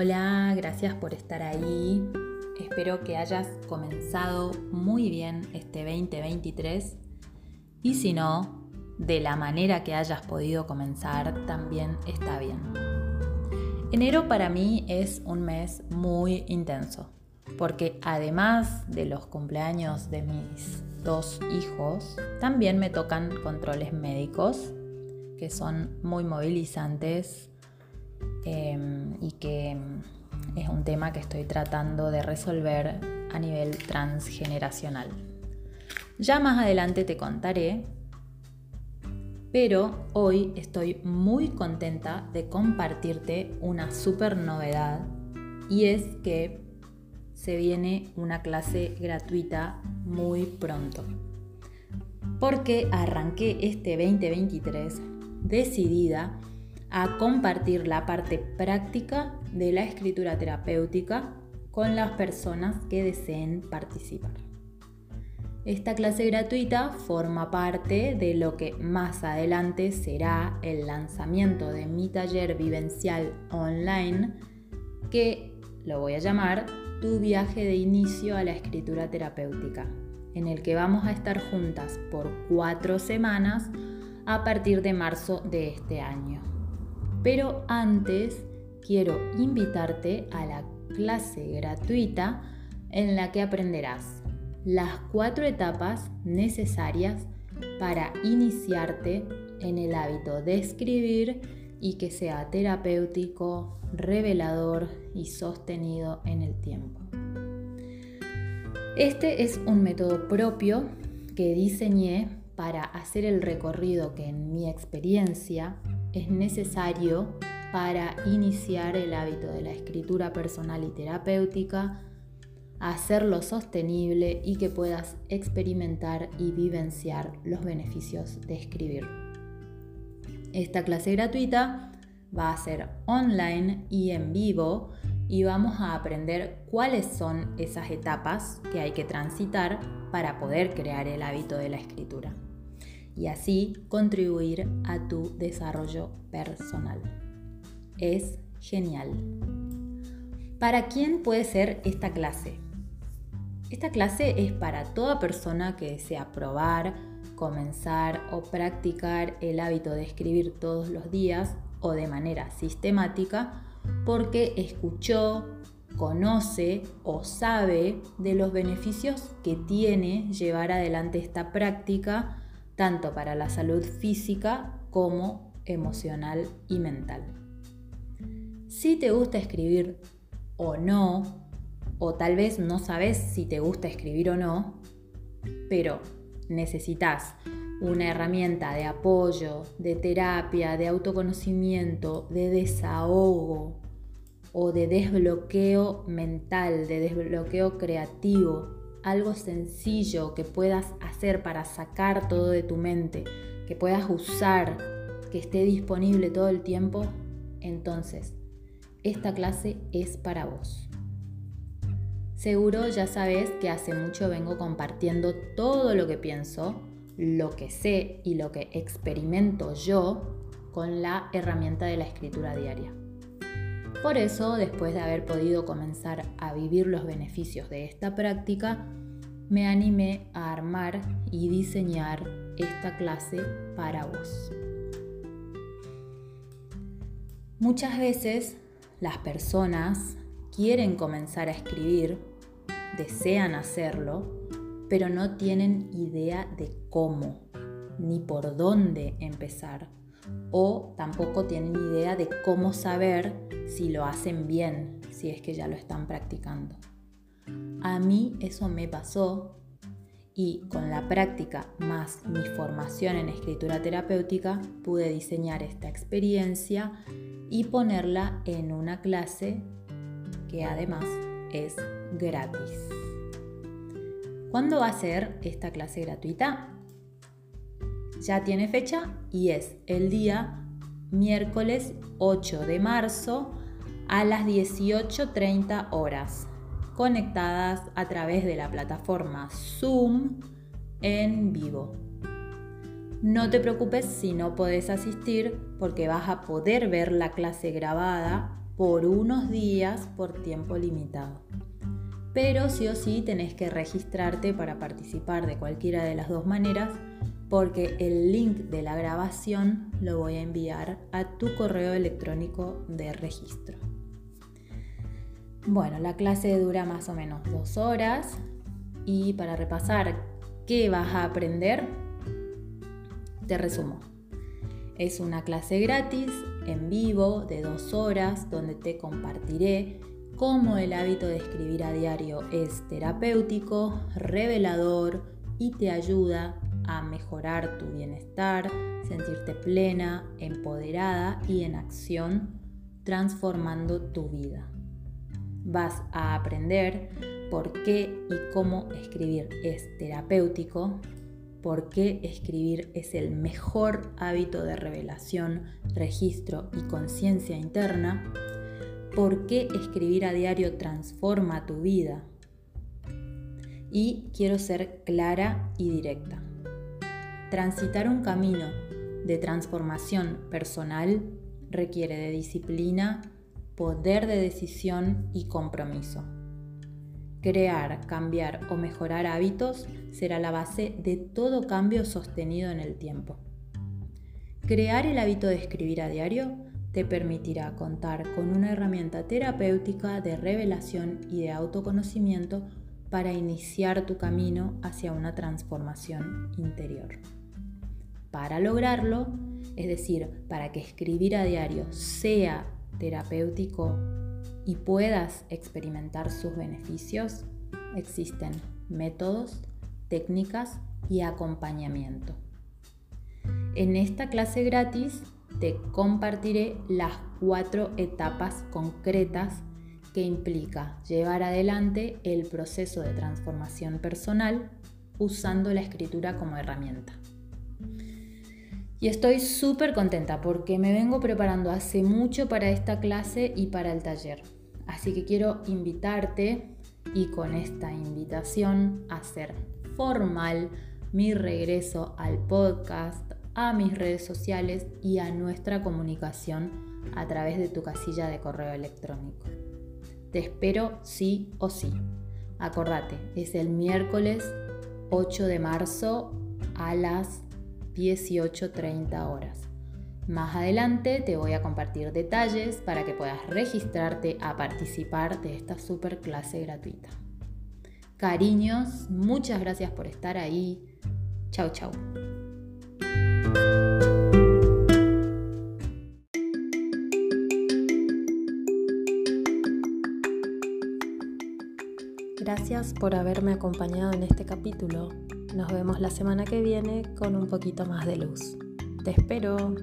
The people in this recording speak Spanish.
Hola, gracias por estar ahí. Espero que hayas comenzado muy bien este 2023 y si no, de la manera que hayas podido comenzar también está bien. Enero para mí es un mes muy intenso porque además de los cumpleaños de mis dos hijos, también me tocan controles médicos que son muy movilizantes em, y que es un tema que estoy tratando de resolver a nivel transgeneracional. Ya más adelante te contaré, pero hoy estoy muy contenta de compartirte una super novedad y es que se viene una clase gratuita muy pronto. Porque arranqué este 2023 decidida a compartir la parte práctica de la escritura terapéutica con las personas que deseen participar. Esta clase gratuita forma parte de lo que más adelante será el lanzamiento de mi taller vivencial online que lo voy a llamar tu viaje de inicio a la escritura terapéutica, en el que vamos a estar juntas por cuatro semanas a partir de marzo de este año. Pero antes quiero invitarte a la clase gratuita en la que aprenderás las cuatro etapas necesarias para iniciarte en el hábito de escribir y que sea terapéutico, revelador y sostenido en el tiempo. Este es un método propio que diseñé para hacer el recorrido que en mi experiencia es necesario para iniciar el hábito de la escritura personal y terapéutica, hacerlo sostenible y que puedas experimentar y vivenciar los beneficios de escribir. Esta clase gratuita va a ser online y en vivo y vamos a aprender cuáles son esas etapas que hay que transitar para poder crear el hábito de la escritura y así contribuir a tu desarrollo personal. Es genial. ¿Para quién puede ser esta clase? Esta clase es para toda persona que desea probar, comenzar o practicar el hábito de escribir todos los días o de manera sistemática porque escuchó, conoce o sabe de los beneficios que tiene llevar adelante esta práctica tanto para la salud física como emocional y mental. Si te gusta escribir o no, o tal vez no sabes si te gusta escribir o no, pero necesitas una herramienta de apoyo, de terapia, de autoconocimiento, de desahogo o de desbloqueo mental, de desbloqueo creativo, algo sencillo que puedas hacer para sacar todo de tu mente, que puedas usar, que esté disponible todo el tiempo, entonces esta clase es para vos. Seguro ya sabes que hace mucho vengo compartiendo todo lo que pienso, lo que sé y lo que experimento yo con la herramienta de la escritura diaria. Por eso, después de haber podido comenzar a vivir los beneficios de esta práctica, me animé a armar y diseñar esta clase para vos. Muchas veces las personas quieren comenzar a escribir, desean hacerlo, pero no tienen idea de cómo ni por dónde empezar o tampoco tienen idea de cómo saber si lo hacen bien, si es que ya lo están practicando. A mí eso me pasó y con la práctica más mi formación en escritura terapéutica pude diseñar esta experiencia y ponerla en una clase que además es gratis. ¿Cuándo va a ser esta clase gratuita? Ya tiene fecha y es el día miércoles 8 de marzo a las 18.30 horas, conectadas a través de la plataforma Zoom en vivo. No te preocupes si no podés asistir porque vas a poder ver la clase grabada por unos días por tiempo limitado. Pero sí o sí tenés que registrarte para participar de cualquiera de las dos maneras porque el link de la grabación lo voy a enviar a tu correo electrónico de registro. Bueno, la clase dura más o menos dos horas y para repasar qué vas a aprender, te resumo. Es una clase gratis, en vivo, de dos horas, donde te compartiré cómo el hábito de escribir a diario es terapéutico, revelador y te ayuda a mejorar tu bienestar, sentirte plena, empoderada y en acción, transformando tu vida vas a aprender por qué y cómo escribir es terapéutico, por qué escribir es el mejor hábito de revelación, registro y conciencia interna, por qué escribir a diario transforma tu vida. Y quiero ser clara y directa. Transitar un camino de transformación personal requiere de disciplina, poder de decisión y compromiso. Crear, cambiar o mejorar hábitos será la base de todo cambio sostenido en el tiempo. Crear el hábito de escribir a diario te permitirá contar con una herramienta terapéutica de revelación y de autoconocimiento para iniciar tu camino hacia una transformación interior. Para lograrlo, es decir, para que escribir a diario sea terapéutico y puedas experimentar sus beneficios, existen métodos, técnicas y acompañamiento. En esta clase gratis te compartiré las cuatro etapas concretas que implica llevar adelante el proceso de transformación personal usando la escritura como herramienta. Y estoy súper contenta porque me vengo preparando hace mucho para esta clase y para el taller. Así que quiero invitarte y con esta invitación hacer formal mi regreso al podcast, a mis redes sociales y a nuestra comunicación a través de tu casilla de correo electrónico. Te espero sí o sí. Acordate, es el miércoles 8 de marzo a las 18.30 horas. Más adelante te voy a compartir detalles para que puedas registrarte a participar de esta super clase gratuita. Cariños, muchas gracias por estar ahí. Chau, chau. Gracias por haberme acompañado en este capítulo. Nos vemos la semana que viene con un poquito más de luz. Te espero.